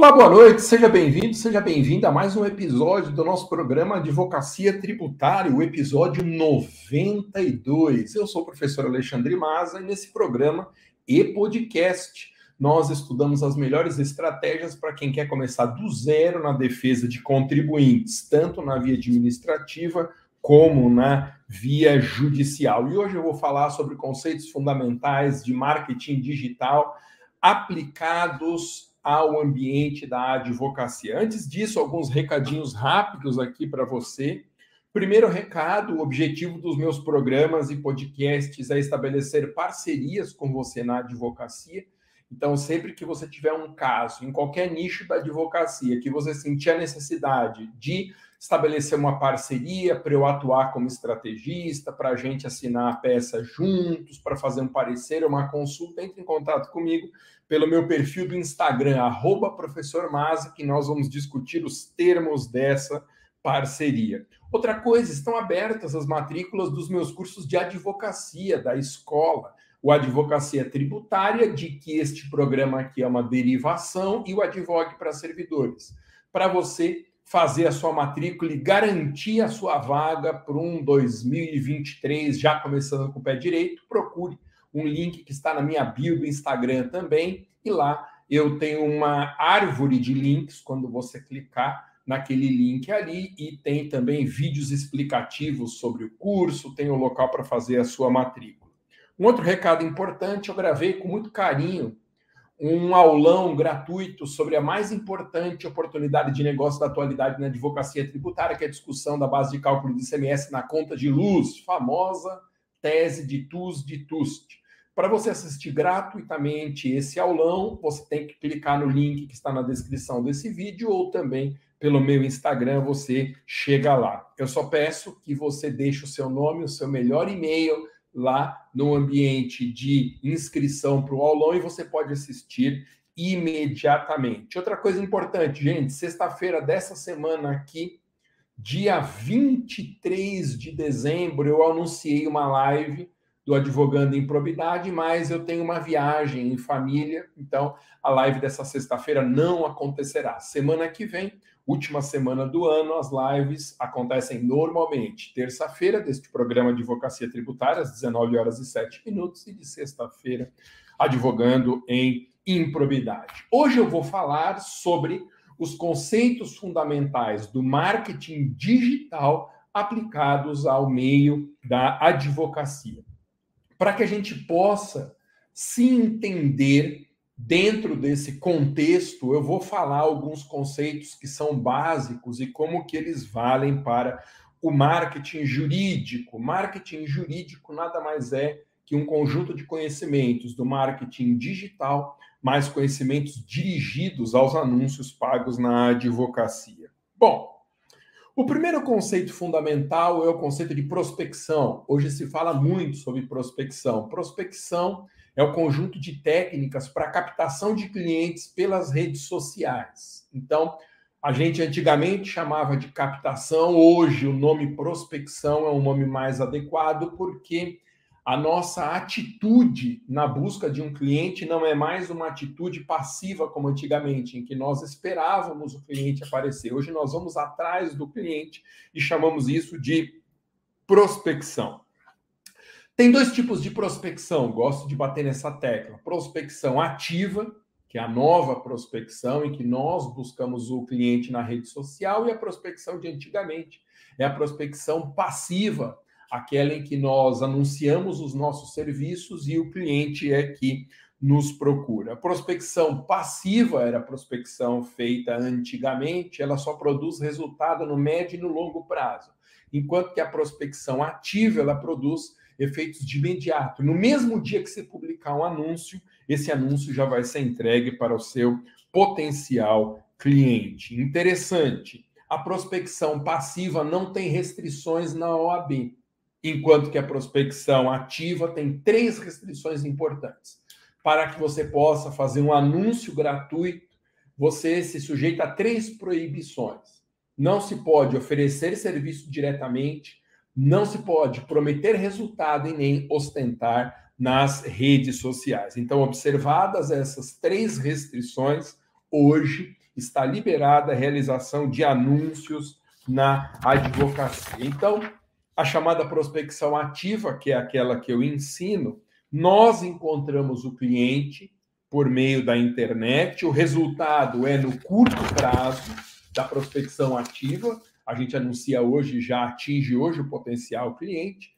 Olá, boa noite, seja bem-vindo, seja bem-vinda a mais um episódio do nosso programa Advocacia Tributária, o episódio 92. Eu sou o professor Alexandre Maza e nesse programa e podcast nós estudamos as melhores estratégias para quem quer começar do zero na defesa de contribuintes, tanto na via administrativa como na via judicial. E hoje eu vou falar sobre conceitos fundamentais de marketing digital aplicados ao ambiente da advocacia. Antes disso, alguns recadinhos rápidos aqui para você. Primeiro recado: o objetivo dos meus programas e podcasts é estabelecer parcerias com você na advocacia. Então, sempre que você tiver um caso em qualquer nicho da advocacia que você sentir a necessidade de estabelecer uma parceria para eu atuar como estrategista, para a gente assinar a peça juntos, para fazer um parecer, uma consulta, entre em contato comigo pelo meu perfil do Instagram, arroba professor que nós vamos discutir os termos dessa parceria. Outra coisa, estão abertas as matrículas dos meus cursos de advocacia da escola, o Advocacia Tributária, de que este programa aqui é uma derivação, e o Advogue para Servidores. Para você fazer a sua matrícula e garantir a sua vaga para um 2023, já começando com o pé direito, procure um link que está na minha bio do Instagram também, e lá eu tenho uma árvore de links quando você clicar naquele link ali e tem também vídeos explicativos sobre o curso, tem o local para fazer a sua matrícula. Um outro recado importante, eu gravei com muito carinho um aulão gratuito sobre a mais importante oportunidade de negócio da atualidade na advocacia tributária, que é a discussão da base de cálculo do ICMS na conta de luz, famosa tese de TUS de TUST. Para você assistir gratuitamente esse aulão, você tem que clicar no link que está na descrição desse vídeo ou também pelo meu Instagram, você chega lá. Eu só peço que você deixe o seu nome, o seu melhor e-mail, lá no ambiente de inscrição para o aulão e você pode assistir imediatamente. Outra coisa importante, gente, sexta-feira dessa semana aqui, dia 23 de dezembro, eu anunciei uma live do Advogando em Probidade, mas eu tenho uma viagem em família, então a live dessa sexta-feira não acontecerá. Semana que vem última semana do ano, as lives acontecem normalmente terça-feira deste programa de Advocacia Tributária, às 19 horas e 7 minutos, e de sexta-feira, advogando em improbidade. Hoje eu vou falar sobre os conceitos fundamentais do marketing digital aplicados ao meio da advocacia. Para que a gente possa se entender Dentro desse contexto, eu vou falar alguns conceitos que são básicos e como que eles valem para o marketing jurídico. Marketing jurídico nada mais é que um conjunto de conhecimentos do marketing digital, mais conhecimentos dirigidos aos anúncios pagos na advocacia. Bom, o primeiro conceito fundamental é o conceito de prospecção. Hoje se fala muito sobre prospecção. Prospecção é o conjunto de técnicas para captação de clientes pelas redes sociais. Então, a gente antigamente chamava de captação, hoje o nome prospecção é um nome mais adequado, porque a nossa atitude na busca de um cliente não é mais uma atitude passiva como antigamente, em que nós esperávamos o cliente aparecer. Hoje nós vamos atrás do cliente e chamamos isso de prospecção. Tem dois tipos de prospecção, gosto de bater nessa tecla. Prospecção ativa, que é a nova prospecção, em que nós buscamos o cliente na rede social, e a prospecção de antigamente é a prospecção passiva, aquela em que nós anunciamos os nossos serviços e o cliente é que nos procura. A prospecção passiva era a prospecção feita antigamente, ela só produz resultado no médio e no longo prazo, enquanto que a prospecção ativa ela produz efeitos de imediato. No mesmo dia que você publicar um anúncio, esse anúncio já vai ser entregue para o seu potencial cliente. Interessante. A prospecção passiva não tem restrições na OAB, enquanto que a prospecção ativa tem três restrições importantes. Para que você possa fazer um anúncio gratuito, você se sujeita a três proibições. Não se pode oferecer serviço diretamente, não se pode prometer resultado e nem ostentar nas redes sociais. Então, observadas essas três restrições, hoje está liberada a realização de anúncios na advocacia. Então, a chamada prospecção ativa, que é aquela que eu ensino, nós encontramos o cliente por meio da internet, o resultado é no curto prazo da prospecção ativa, a gente anuncia hoje, já atinge hoje o potencial cliente.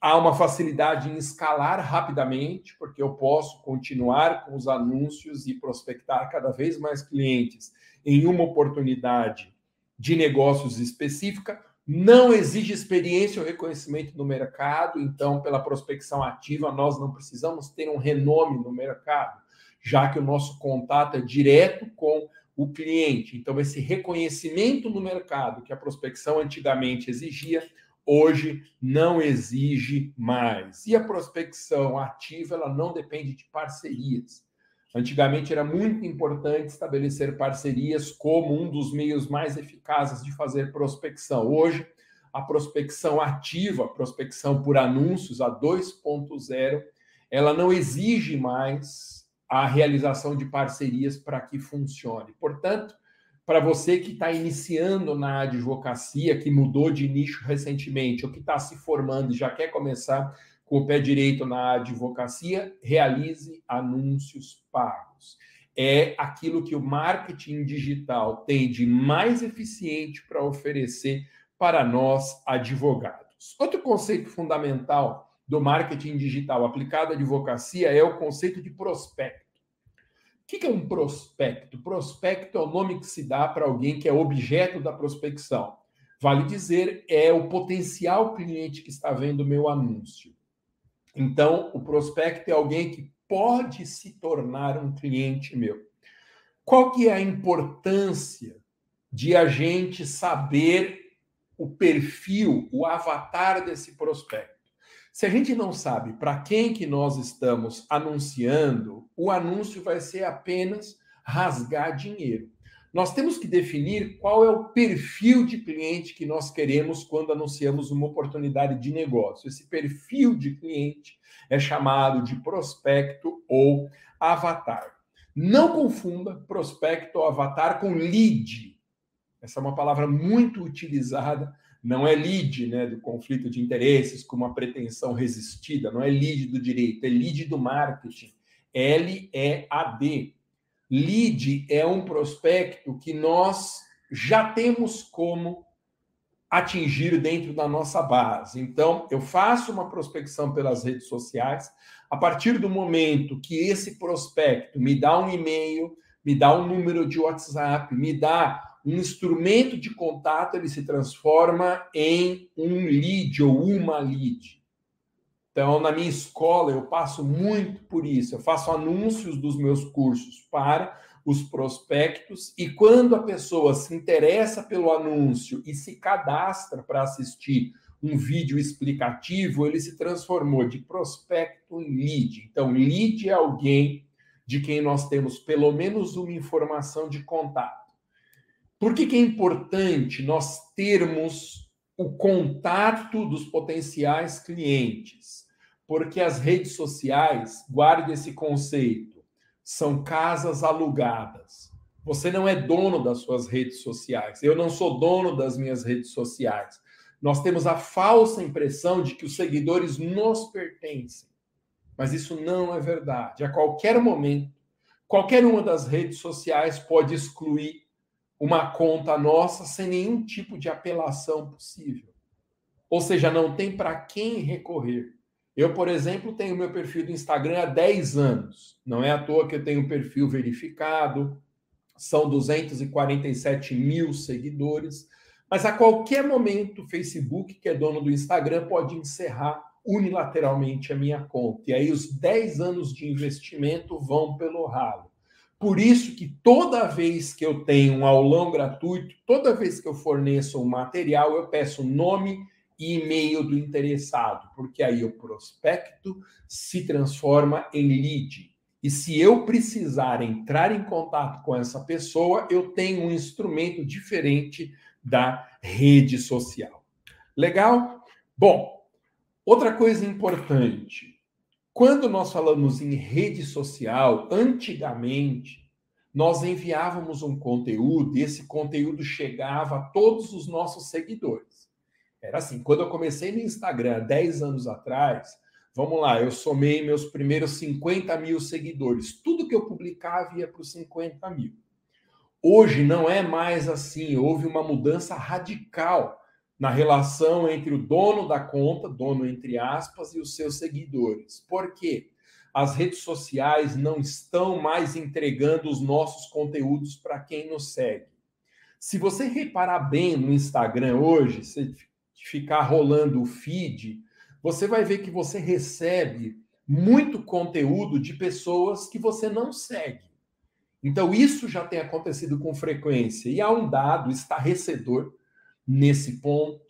Há uma facilidade em escalar rapidamente, porque eu posso continuar com os anúncios e prospectar cada vez mais clientes em uma oportunidade de negócios específica. Não exige experiência ou reconhecimento no mercado, então, pela prospecção ativa, nós não precisamos ter um renome no mercado, já que o nosso contato é direto com o cliente. Então, esse reconhecimento no mercado que a prospecção antigamente exigia, hoje não exige mais. E a prospecção ativa, ela não depende de parcerias. Antigamente era muito importante estabelecer parcerias como um dos meios mais eficazes de fazer prospecção. Hoje, a prospecção ativa, prospecção por anúncios a 2.0, ela não exige mais a realização de parcerias para que funcione. Portanto, para você que está iniciando na advocacia, que mudou de nicho recentemente, ou que está se formando e já quer começar com o pé direito na advocacia, realize anúncios pagos. É aquilo que o marketing digital tem de mais eficiente para oferecer para nós advogados. Outro conceito fundamental do marketing digital aplicado à advocacia é o conceito de prospecto. O que é um prospecto? Prospecto é o nome que se dá para alguém que é objeto da prospecção. Vale dizer, é o potencial cliente que está vendo o meu anúncio. Então, o prospecto é alguém que pode se tornar um cliente meu. Qual que é a importância de a gente saber o perfil, o avatar desse prospecto? Se a gente não sabe para quem que nós estamos anunciando, o anúncio vai ser apenas rasgar dinheiro. Nós temos que definir qual é o perfil de cliente que nós queremos quando anunciamos uma oportunidade de negócio. Esse perfil de cliente é chamado de prospecto ou avatar. Não confunda prospecto ou avatar com lead. Essa é uma palavra muito utilizada não é lead né, do conflito de interesses com uma pretensão resistida, não é lead do direito, é lead do marketing. L-E-A-D. Lead é um prospecto que nós já temos como atingir dentro da nossa base. Então, eu faço uma prospecção pelas redes sociais. A partir do momento que esse prospecto me dá um e-mail, me dá um número de WhatsApp, me dá um instrumento de contato ele se transforma em um lead ou uma lead. Então, na minha escola, eu passo muito por isso. Eu faço anúncios dos meus cursos para os prospectos e quando a pessoa se interessa pelo anúncio e se cadastra para assistir um vídeo explicativo, ele se transformou de prospecto em lead. Então, lead é alguém de quem nós temos pelo menos uma informação de contato. Por que, que é importante nós termos o contato dos potenciais clientes? Porque as redes sociais, guarde esse conceito, são casas alugadas. Você não é dono das suas redes sociais. Eu não sou dono das minhas redes sociais. Nós temos a falsa impressão de que os seguidores nos pertencem. Mas isso não é verdade. A qualquer momento, qualquer uma das redes sociais pode excluir uma conta nossa sem nenhum tipo de apelação possível. Ou seja, não tem para quem recorrer. Eu, por exemplo, tenho meu perfil do Instagram há 10 anos. Não é à toa que eu tenho um perfil verificado, são 247 mil seguidores. Mas a qualquer momento, o Facebook, que é dono do Instagram, pode encerrar unilateralmente a minha conta. E aí os 10 anos de investimento vão pelo ralo. Por isso que toda vez que eu tenho um aulão gratuito, toda vez que eu forneço um material, eu peço nome e-mail do interessado, porque aí o prospecto se transforma em lead. E se eu precisar entrar em contato com essa pessoa, eu tenho um instrumento diferente da rede social. Legal? Bom, outra coisa importante. Quando nós falamos em rede social, antigamente, nós enviávamos um conteúdo e esse conteúdo chegava a todos os nossos seguidores. Era assim, quando eu comecei no Instagram 10 anos atrás, vamos lá, eu somei meus primeiros 50 mil seguidores. Tudo que eu publicava ia para os 50 mil. Hoje não é mais assim, houve uma mudança radical na relação entre o dono da conta, dono entre aspas, e os seus seguidores. Por quê? As redes sociais não estão mais entregando os nossos conteúdos para quem nos segue. Se você reparar bem no Instagram hoje, se ficar rolando o feed, você vai ver que você recebe muito conteúdo de pessoas que você não segue. Então, isso já tem acontecido com frequência. E há um dado estarrecedor nesse ponto,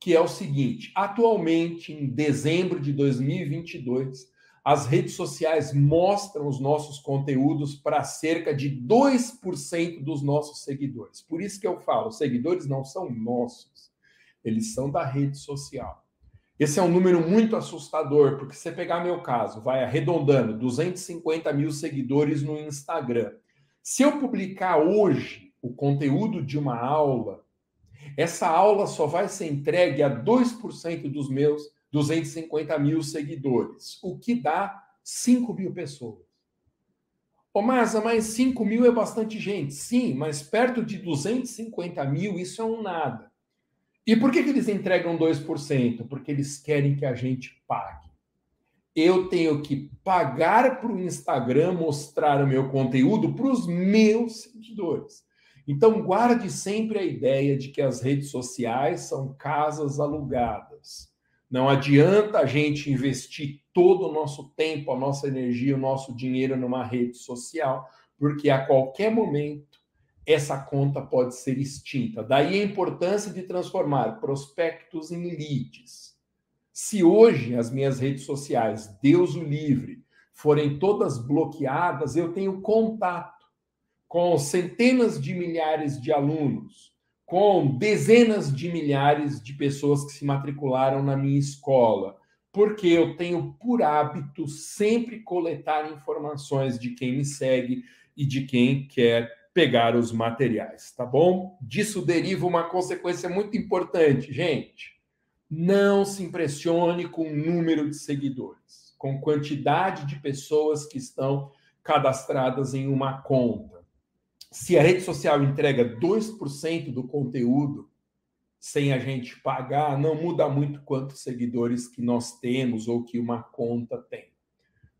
que é o seguinte: atualmente, em dezembro de 2022, as redes sociais mostram os nossos conteúdos para cerca de 2% dos nossos seguidores. Por isso que eu falo: seguidores não são nossos, eles são da rede social. Esse é um número muito assustador, porque se você pegar meu caso, vai arredondando 250 mil seguidores no Instagram se eu publicar hoje o conteúdo de uma aula, essa aula só vai ser entregue a 2% dos meus 250 mil seguidores, o que dá 5 mil pessoas. Ô, Masa, mas 5 mil é bastante gente. Sim, mas perto de 250 mil, isso é um nada. E por que, que eles entregam 2%? Porque eles querem que a gente pague eu tenho que pagar para o Instagram mostrar o meu conteúdo para os meus seguidores. Então, guarde sempre a ideia de que as redes sociais são casas alugadas. Não adianta a gente investir todo o nosso tempo, a nossa energia, o nosso dinheiro numa rede social, porque a qualquer momento essa conta pode ser extinta. Daí a importância de transformar prospectos em leads se hoje as minhas redes sociais, Deus o livre, forem todas bloqueadas, eu tenho contato com centenas de milhares de alunos, com dezenas de milhares de pessoas que se matricularam na minha escola, porque eu tenho por hábito sempre coletar informações de quem me segue e de quem quer pegar os materiais, tá bom? Disso deriva uma consequência muito importante, gente não se impressione com o número de seguidores, com quantidade de pessoas que estão cadastradas em uma conta. Se a rede social entrega 2% do conteúdo sem a gente pagar, não muda muito quantos seguidores que nós temos ou que uma conta tem.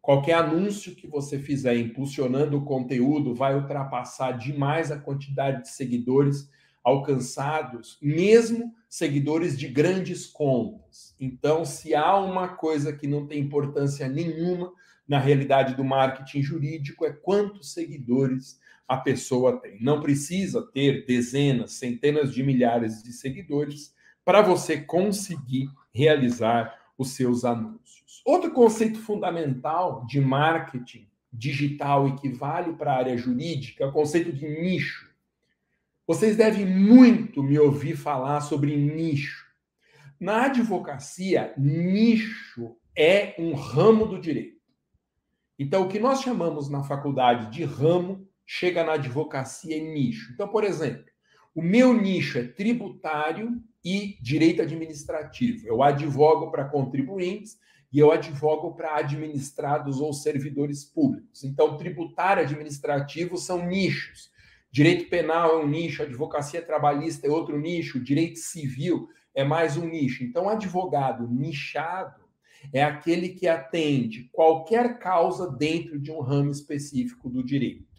Qualquer anúncio que você fizer impulsionando o conteúdo vai ultrapassar demais a quantidade de seguidores alcançados, mesmo seguidores de grandes contas. Então, se há uma coisa que não tem importância nenhuma na realidade do marketing jurídico, é quantos seguidores a pessoa tem. Não precisa ter dezenas, centenas de milhares de seguidores para você conseguir realizar os seus anúncios. Outro conceito fundamental de marketing digital e que vale para a área jurídica é o conceito de nicho. Vocês devem muito me ouvir falar sobre nicho. Na advocacia, nicho é um ramo do direito. Então, o que nós chamamos na faculdade de ramo chega na advocacia em nicho. Então, por exemplo, o meu nicho é tributário e direito administrativo. Eu advogo para contribuintes e eu advogo para administrados ou servidores públicos. Então, tributário administrativo são nichos. Direito penal é um nicho, advocacia trabalhista é outro nicho, direito civil é mais um nicho. Então, advogado nichado é aquele que atende qualquer causa dentro de um ramo específico do direito.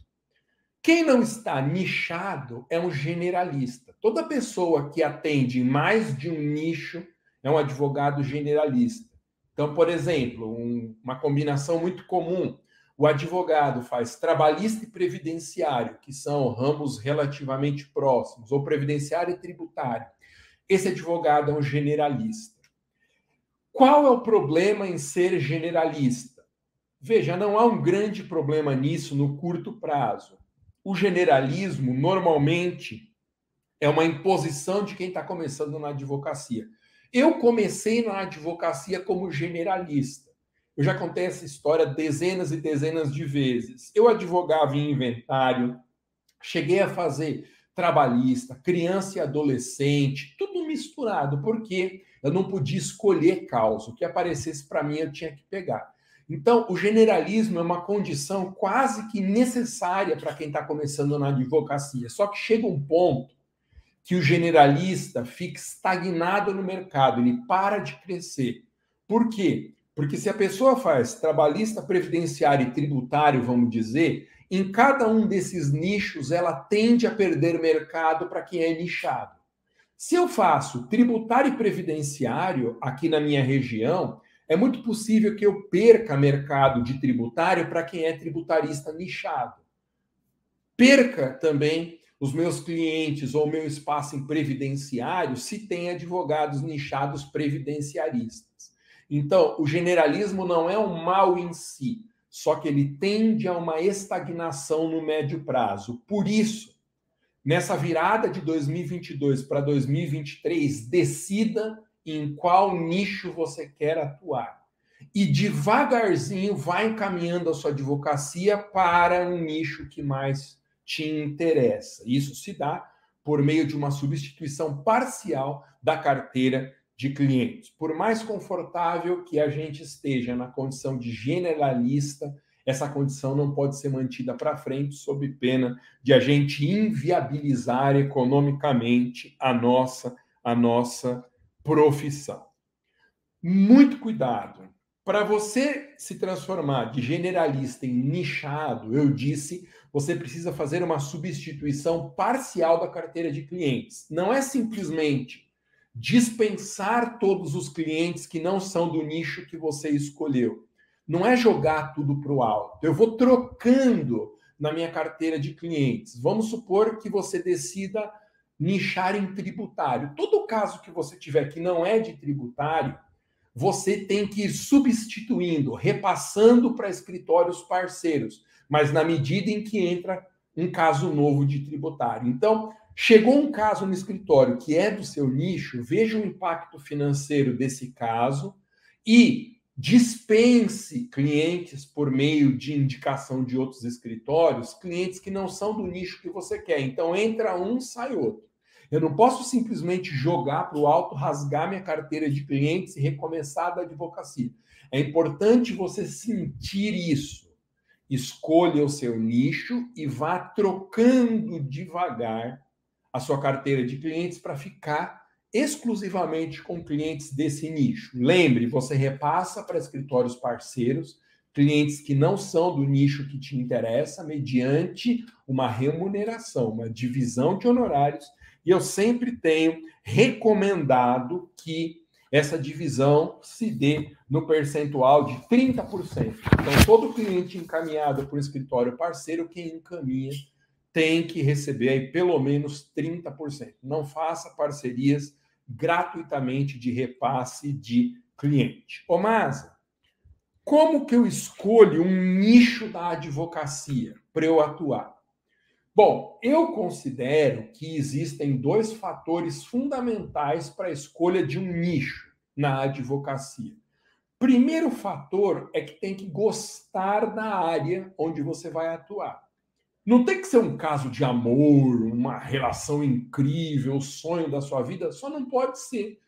Quem não está nichado é um generalista. Toda pessoa que atende mais de um nicho é um advogado generalista. Então, por exemplo, um, uma combinação muito comum o advogado faz trabalhista e previdenciário, que são ramos relativamente próximos, ou previdenciário e tributário. Esse advogado é um generalista. Qual é o problema em ser generalista? Veja, não há um grande problema nisso no curto prazo. O generalismo, normalmente, é uma imposição de quem está começando na advocacia. Eu comecei na advocacia como generalista. Eu já contei essa história dezenas e dezenas de vezes. Eu advogava em inventário, cheguei a fazer trabalhista, criança e adolescente, tudo misturado, porque eu não podia escolher causa. O que aparecesse para mim eu tinha que pegar. Então, o generalismo é uma condição quase que necessária para quem está começando na advocacia. Só que chega um ponto que o generalista fica estagnado no mercado, ele para de crescer. Por quê? Porque se a pessoa faz trabalhista, previdenciário e tributário, vamos dizer, em cada um desses nichos ela tende a perder mercado para quem é nichado. Se eu faço tributário e previdenciário aqui na minha região, é muito possível que eu perca mercado de tributário para quem é tributarista nichado. Perca também os meus clientes ou meu espaço em previdenciário se tem advogados nichados previdenciaristas. Então, o generalismo não é um mal em si, só que ele tende a uma estagnação no médio prazo. Por isso, nessa virada de 2022 para 2023, decida em qual nicho você quer atuar. E devagarzinho vai encaminhando a sua advocacia para um nicho que mais te interessa. Isso se dá por meio de uma substituição parcial da carteira de clientes. Por mais confortável que a gente esteja na condição de generalista, essa condição não pode ser mantida para frente sob pena de a gente inviabilizar economicamente a nossa a nossa profissão. Muito cuidado. Para você se transformar de generalista em nichado, eu disse, você precisa fazer uma substituição parcial da carteira de clientes. Não é simplesmente dispensar todos os clientes que não são do nicho que você escolheu. Não é jogar tudo para o alto. Eu vou trocando na minha carteira de clientes. Vamos supor que você decida nichar em tributário. Todo caso que você tiver que não é de tributário, você tem que ir substituindo, repassando para escritórios parceiros, mas na medida em que entra um caso novo de tributário. Então, chegou um caso no escritório que é do seu nicho, veja o impacto financeiro desse caso e dispense clientes por meio de indicação de outros escritórios, clientes que não são do nicho que você quer. Então, entra um, sai outro. Eu não posso simplesmente jogar para o alto, rasgar minha carteira de clientes e recomeçar da advocacia. É importante você sentir isso. Escolha o seu nicho e vá trocando devagar a sua carteira de clientes para ficar exclusivamente com clientes desse nicho. Lembre, você repassa para escritórios parceiros clientes que não são do nicho que te interessa, mediante uma remuneração, uma divisão de honorários e eu sempre tenho recomendado que essa divisão se dê no percentual de 30%. Então, todo cliente encaminhado por escritório parceiro, quem encaminha tem que receber aí pelo menos 30%. Não faça parcerias gratuitamente de repasse de cliente. Ô, Masa, como que eu escolho um nicho da advocacia para eu atuar? Bom, eu considero que existem dois fatores fundamentais para a escolha de um nicho na advocacia. Primeiro fator é que tem que gostar da área onde você vai atuar. Não tem que ser um caso de amor, uma relação incrível, o sonho da sua vida, só não pode ser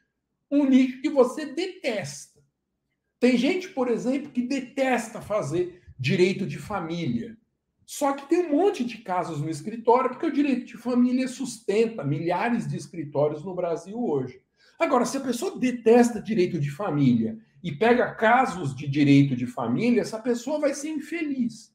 um nicho que você detesta. Tem gente, por exemplo, que detesta fazer direito de família só que tem um monte de casos no escritório, porque o direito de família sustenta milhares de escritórios no Brasil hoje. Agora, se a pessoa detesta direito de família e pega casos de direito de família, essa pessoa vai ser infeliz.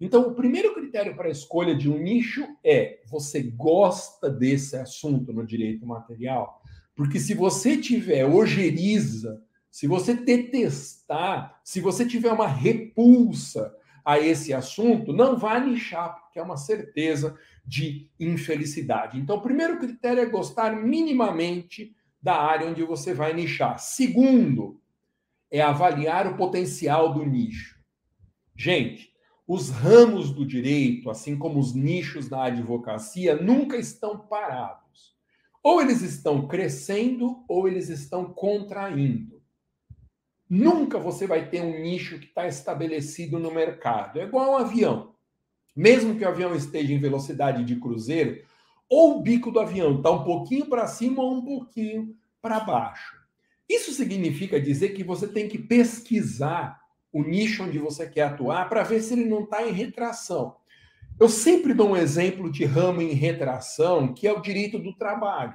Então, o primeiro critério para a escolha de um nicho é: você gosta desse assunto no direito material? Porque se você tiver ojeriza, se você detestar, se você tiver uma repulsa a esse assunto, não vai nichar, porque é uma certeza de infelicidade. Então, o primeiro critério é gostar minimamente da área onde você vai nichar. Segundo, é avaliar o potencial do nicho. Gente, os ramos do direito, assim como os nichos da advocacia, nunca estão parados. Ou eles estão crescendo ou eles estão contraindo. Nunca você vai ter um nicho que está estabelecido no mercado. É igual um avião. mesmo que o avião esteja em velocidade de cruzeiro, ou o bico do avião está um pouquinho para cima ou um pouquinho para baixo. Isso significa dizer que você tem que pesquisar o nicho onde você quer atuar para ver se ele não está em retração. Eu sempre dou um exemplo de ramo em retração, que é o direito do trabalho.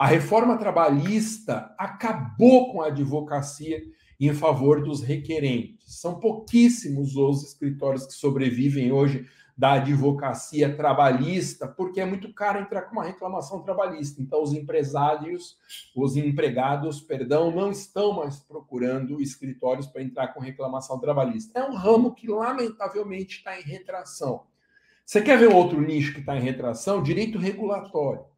A reforma trabalhista acabou com a advocacia em favor dos requerentes. São pouquíssimos os escritórios que sobrevivem hoje da advocacia trabalhista, porque é muito caro entrar com uma reclamação trabalhista. Então, os empresários, os empregados, perdão, não estão mais procurando escritórios para entrar com reclamação trabalhista. É um ramo que, lamentavelmente, está em retração. Você quer ver outro nicho que está em retração? Direito regulatório.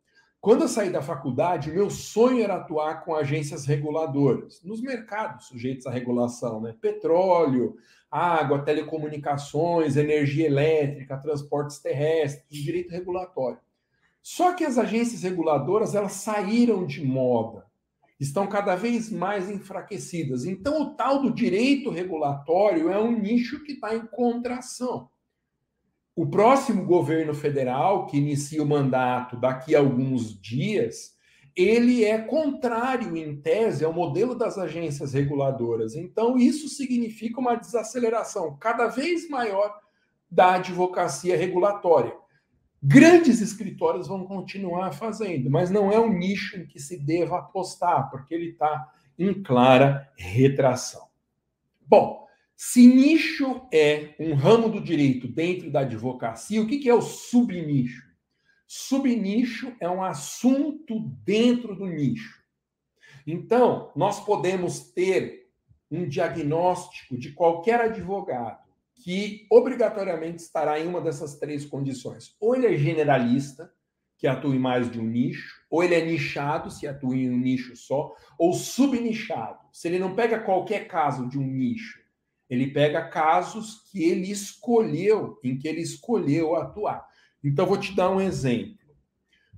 Quando eu saí da faculdade, meu sonho era atuar com agências reguladoras, nos mercados sujeitos à regulação, né? Petróleo, água, telecomunicações, energia elétrica, transportes terrestres, direito regulatório. Só que as agências reguladoras, elas saíram de moda, estão cada vez mais enfraquecidas. Então, o tal do direito regulatório é um nicho que está em contração. O próximo governo federal, que inicia o mandato daqui a alguns dias, ele é contrário, em tese, ao modelo das agências reguladoras. Então, isso significa uma desaceleração cada vez maior da advocacia regulatória. Grandes escritórios vão continuar fazendo, mas não é um nicho em que se deva apostar, porque ele está em clara retração. Bom, se nicho é um ramo do direito dentro da advocacia, o que é o subnicho? Subnicho é um assunto dentro do nicho. Então, nós podemos ter um diagnóstico de qualquer advogado que obrigatoriamente estará em uma dessas três condições. Ou ele é generalista, que atua em mais de um nicho, ou ele é nichado, se atua em um nicho só, ou subnichado, se ele não pega qualquer caso de um nicho ele pega casos que ele escolheu, em que ele escolheu atuar. Então, vou te dar um exemplo.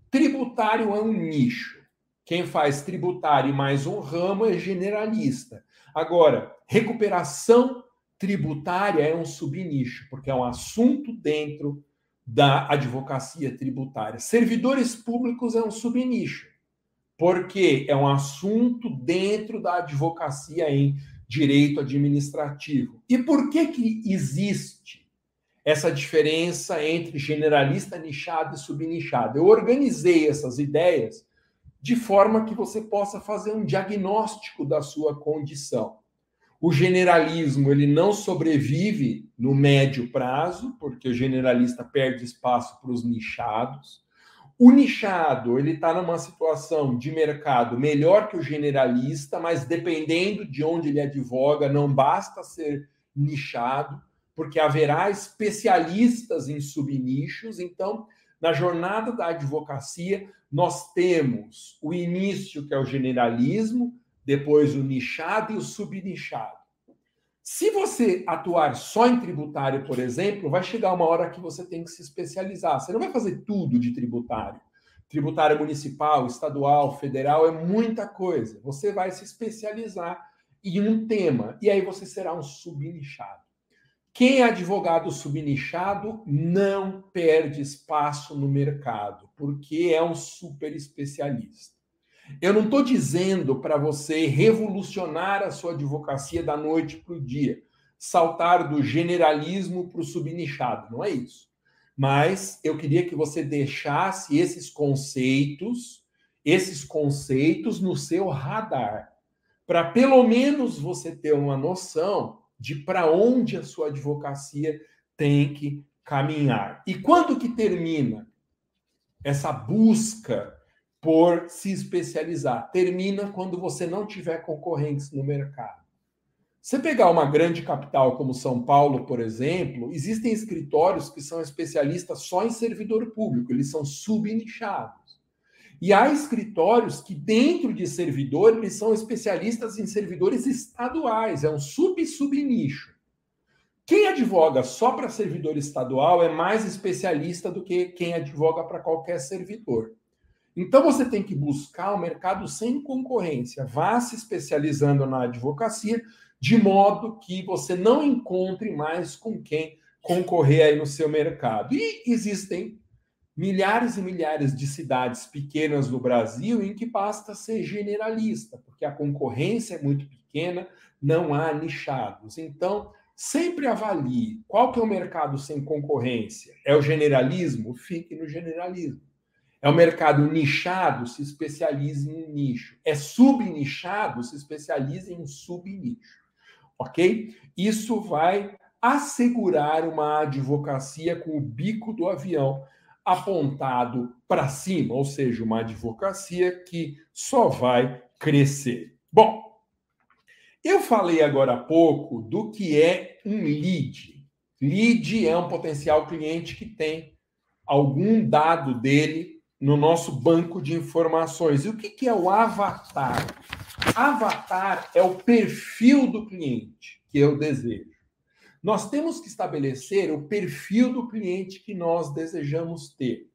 Tributário é um nicho. Quem faz tributário mais um ramo é generalista. Agora, recuperação tributária é um subnicho, porque é um assunto dentro da advocacia tributária. Servidores públicos é um subnicho, porque é um assunto dentro da advocacia em direito administrativo. E por que que existe essa diferença entre generalista nichado e subnichado? Eu organizei essas ideias de forma que você possa fazer um diagnóstico da sua condição. O generalismo ele não sobrevive no médio prazo, porque o generalista perde espaço para os nichados. O nichado, ele está numa situação de mercado melhor que o generalista, mas dependendo de onde ele advoga, não basta ser nichado, porque haverá especialistas em subnichos. Então, na jornada da advocacia, nós temos o início, que é o generalismo, depois o nichado e o subnichado. Se você atuar só em tributário, por exemplo, vai chegar uma hora que você tem que se especializar. Você não vai fazer tudo de tributário. Tributário municipal, estadual, federal é muita coisa. Você vai se especializar em um tema e aí você será um subnichado. Quem é advogado subnichado não perde espaço no mercado, porque é um super especialista. Eu não estou dizendo para você revolucionar a sua advocacia da noite para o dia, saltar do generalismo para o subnichado, não é isso. Mas eu queria que você deixasse esses conceitos, esses conceitos no seu radar, para pelo menos você ter uma noção de para onde a sua advocacia tem que caminhar. E quando que termina essa busca por se especializar. Termina quando você não tiver concorrentes no mercado. Você pegar uma grande capital como São Paulo, por exemplo, existem escritórios que são especialistas só em servidor público, eles são subnichados. E há escritórios que, dentro de servidor, eles são especialistas em servidores estaduais, é um sub-subnicho. Quem advoga só para servidor estadual é mais especialista do que quem advoga para qualquer servidor. Então você tem que buscar o um mercado sem concorrência. Vá se especializando na advocacia, de modo que você não encontre mais com quem concorrer aí no seu mercado. E existem milhares e milhares de cidades pequenas no Brasil em que basta ser generalista, porque a concorrência é muito pequena, não há nichados. Então, sempre avalie qual que é o mercado sem concorrência. É o generalismo? Fique no generalismo. É o mercado nichado? Se especialize em um nicho. É subnichado? Se especialize em um subnicho. Ok? Isso vai assegurar uma advocacia com o bico do avião apontado para cima, ou seja, uma advocacia que só vai crescer. Bom, eu falei agora há pouco do que é um lead. Lead é um potencial cliente que tem algum dado dele no nosso banco de informações. E o que é o avatar? Avatar é o perfil do cliente que eu desejo. Nós temos que estabelecer o perfil do cliente que nós desejamos ter.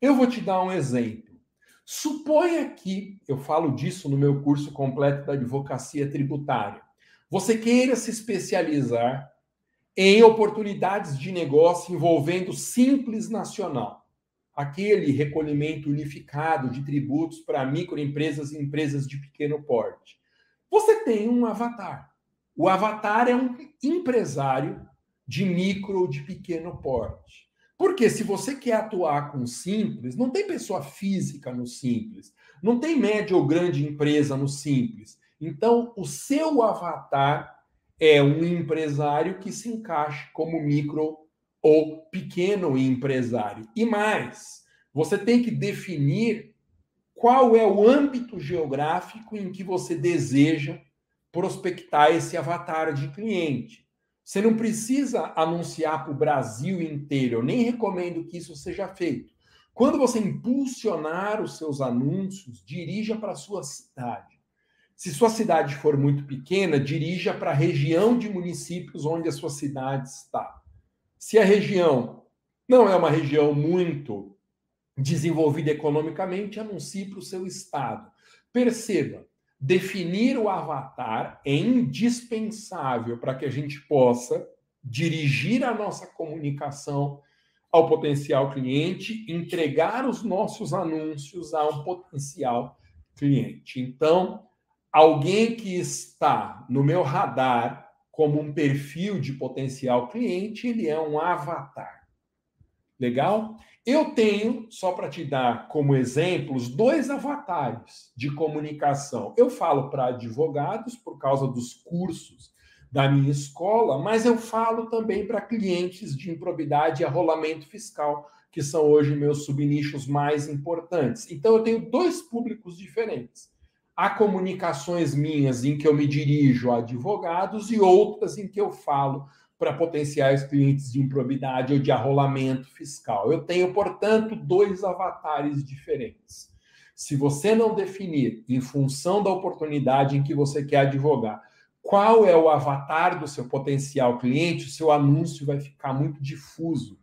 Eu vou te dar um exemplo. Suponha que, eu falo disso no meu curso completo da advocacia tributária, você queira se especializar em oportunidades de negócio envolvendo Simples Nacional, aquele recolhimento unificado de tributos para microempresas e empresas de pequeno porte. Você tem um avatar. O avatar é um empresário de micro ou de pequeno porte. Porque se você quer atuar com simples, não tem pessoa física no simples, não tem média ou grande empresa no simples. Então, o seu avatar é um empresário que se encaixa como micro ou pequeno empresário. E mais, você tem que definir qual é o âmbito geográfico em que você deseja prospectar esse avatar de cliente. Você não precisa anunciar para o Brasil inteiro. Eu nem recomendo que isso seja feito. Quando você impulsionar os seus anúncios, dirija para a sua cidade. Se sua cidade for muito pequena, dirija para a região de municípios onde a sua cidade está. Se a região não é uma região muito desenvolvida economicamente, anuncie para o seu estado. Perceba, definir o avatar é indispensável para que a gente possa dirigir a nossa comunicação ao potencial cliente, entregar os nossos anúncios a um potencial cliente. Então, alguém que está no meu radar como um perfil de potencial cliente, ele é um avatar. Legal? Eu tenho, só para te dar como exemplos, dois avatares de comunicação. Eu falo para advogados por causa dos cursos da minha escola, mas eu falo também para clientes de improbidade e arrolamento fiscal, que são hoje meus subnichos mais importantes. Então eu tenho dois públicos diferentes. Há comunicações minhas em que eu me dirijo a advogados e outras em que eu falo para potenciais clientes de improbidade ou de arrolamento fiscal. Eu tenho, portanto, dois avatares diferentes. Se você não definir, em função da oportunidade em que você quer advogar, qual é o avatar do seu potencial cliente, o seu anúncio vai ficar muito difuso,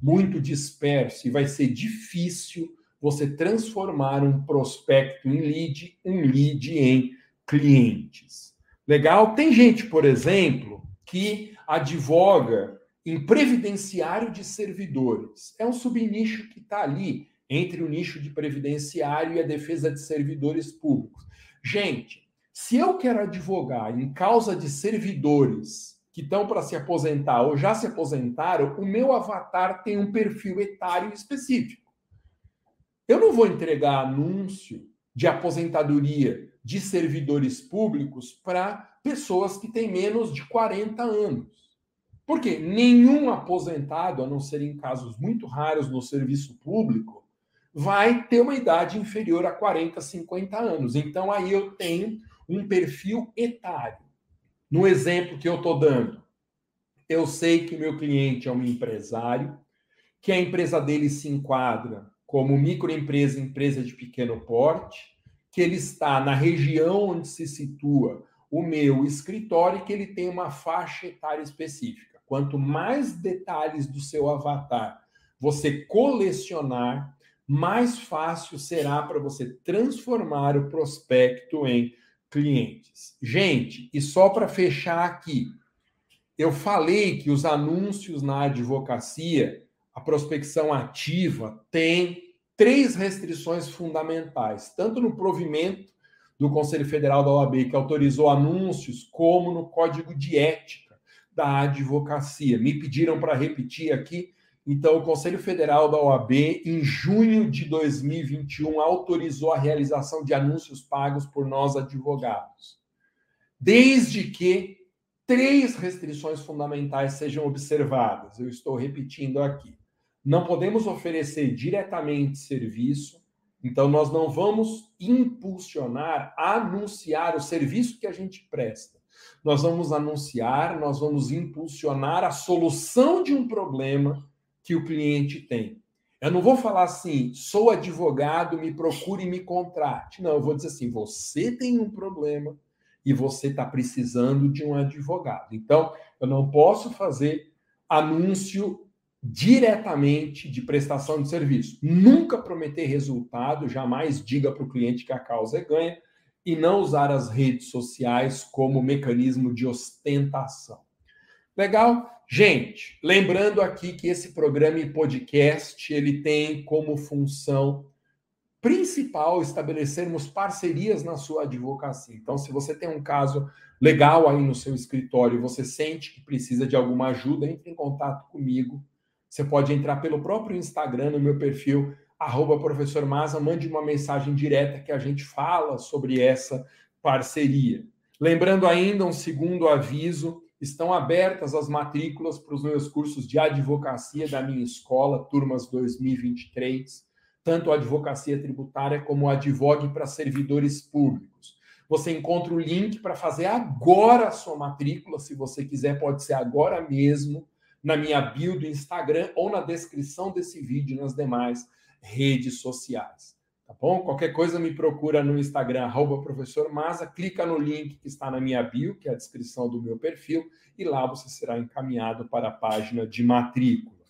muito disperso e vai ser difícil você transformar um prospecto em lead, um lead em clientes. Legal? Tem gente, por exemplo, que advoga em previdenciário de servidores. É um subnicho que está ali entre o nicho de previdenciário e a defesa de servidores públicos. Gente, se eu quero advogar em causa de servidores que estão para se aposentar ou já se aposentaram, o meu avatar tem um perfil etário específico. Eu não vou entregar anúncio de aposentadoria de servidores públicos para pessoas que têm menos de 40 anos. Porque nenhum aposentado, a não ser em casos muito raros no serviço público, vai ter uma idade inferior a 40, 50 anos. Então aí eu tenho um perfil etário. No exemplo que eu estou dando, eu sei que meu cliente é um empresário, que a empresa dele se enquadra como microempresa, empresa de pequeno porte, que ele está na região onde se situa o meu escritório e que ele tem uma faixa etária específica. Quanto mais detalhes do seu avatar você colecionar, mais fácil será para você transformar o prospecto em clientes. Gente, e só para fechar aqui, eu falei que os anúncios na advocacia, a prospecção ativa, tem três restrições fundamentais, tanto no provimento do Conselho Federal da OAB, que autorizou anúncios, como no Código de Ética da Advocacia. Me pediram para repetir aqui então, o Conselho Federal da OAB, em junho de 2021, autorizou a realização de anúncios pagos por nós advogados, desde que três restrições fundamentais sejam observadas. Eu estou repetindo aqui. Não podemos oferecer diretamente serviço, então nós não vamos impulsionar, anunciar o serviço que a gente presta. Nós vamos anunciar, nós vamos impulsionar a solução de um problema que o cliente tem. Eu não vou falar assim, sou advogado, me procure e me contrate. Não, eu vou dizer assim, você tem um problema e você está precisando de um advogado. Então, eu não posso fazer anúncio diretamente de prestação de serviço. Nunca prometer resultado, jamais diga para o cliente que a causa é ganha e não usar as redes sociais como mecanismo de ostentação. Legal? Gente, lembrando aqui que esse programa e podcast ele tem como função principal estabelecermos parcerias na sua advocacia. Então, se você tem um caso legal aí no seu escritório você sente que precisa de alguma ajuda, entre em contato comigo. Você pode entrar pelo próprio Instagram, no meu perfil, arroba professor Maza, mande uma mensagem direta que a gente fala sobre essa parceria. Lembrando ainda um segundo aviso, estão abertas as matrículas para os meus cursos de advocacia da minha escola, turmas 2023, tanto advocacia tributária como advogue para servidores públicos. Você encontra o link para fazer agora a sua matrícula, se você quiser, pode ser agora mesmo, na minha bio do Instagram ou na descrição desse vídeo nas demais redes sociais. Tá bom? Qualquer coisa me procura no Instagram, arroba professor Maza, clica no link que está na minha bio, que é a descrição do meu perfil, e lá você será encaminhado para a página de matrícula.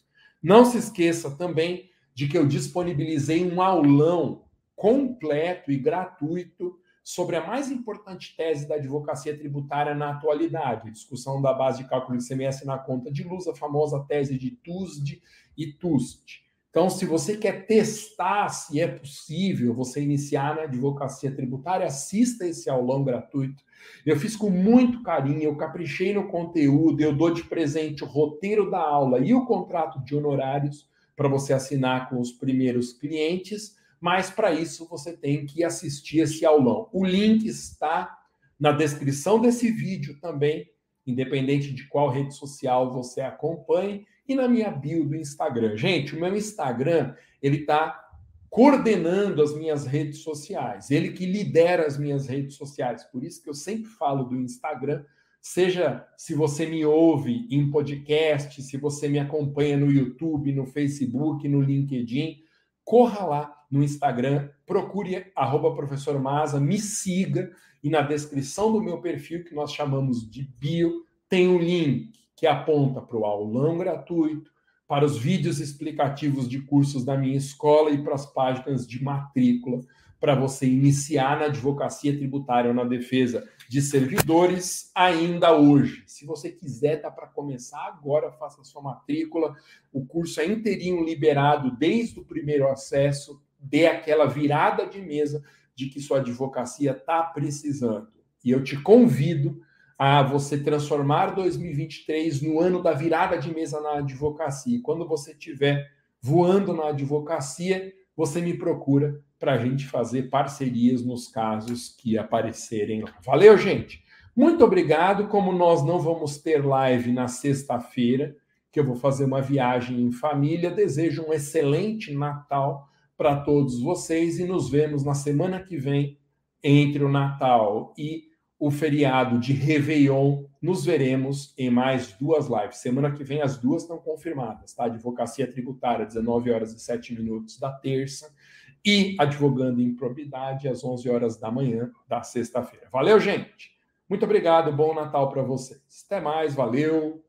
Não se esqueça também de que eu disponibilizei um aulão completo e gratuito sobre a mais importante tese da advocacia tributária na atualidade, discussão da base de cálculo de ICMS na conta de luz, a famosa tese de TUSD e TUST. Então, se você quer testar se é possível você iniciar na advocacia tributária, assista esse aulão gratuito. Eu fiz com muito carinho, eu caprichei no conteúdo, eu dou de presente o roteiro da aula e o contrato de honorários para você assinar com os primeiros clientes, mas para isso você tem que assistir esse aulão. O link está na descrição desse vídeo também, independente de qual rede social você acompanhe e na minha bio do Instagram. Gente, o meu Instagram, ele está coordenando as minhas redes sociais, ele que lidera as minhas redes sociais. Por isso que eu sempre falo do Instagram, seja se você me ouve em podcast, se você me acompanha no YouTube, no Facebook, no LinkedIn, corra lá no Instagram, procure arroba professor Maza, me siga e na descrição do meu perfil, que nós chamamos de bio, tem um link que aponta para o aulão gratuito, para os vídeos explicativos de cursos da minha escola e para as páginas de matrícula para você iniciar na advocacia tributária ou na defesa de servidores ainda hoje. Se você quiser, dá para começar agora, faça sua matrícula. O curso é inteirinho liberado desde o primeiro acesso, dê aquela virada de mesa de que sua advocacia está precisando. E eu te convido a você transformar 2023 no ano da virada de mesa na advocacia. Quando você estiver voando na advocacia, você me procura para a gente fazer parcerias nos casos que aparecerem lá. Valeu, gente! Muito obrigado. Como nós não vamos ter live na sexta-feira, que eu vou fazer uma viagem em família, desejo um excelente Natal para todos vocês e nos vemos na semana que vem entre o Natal e o feriado de Réveillon, nos veremos em mais duas lives. Semana que vem as duas estão confirmadas, tá? Advocacia Tributária, 19 horas e 7 minutos da terça, e Advogando em Probidade, às 11 horas da manhã da sexta-feira. Valeu, gente! Muito obrigado, bom Natal para vocês. Até mais, valeu!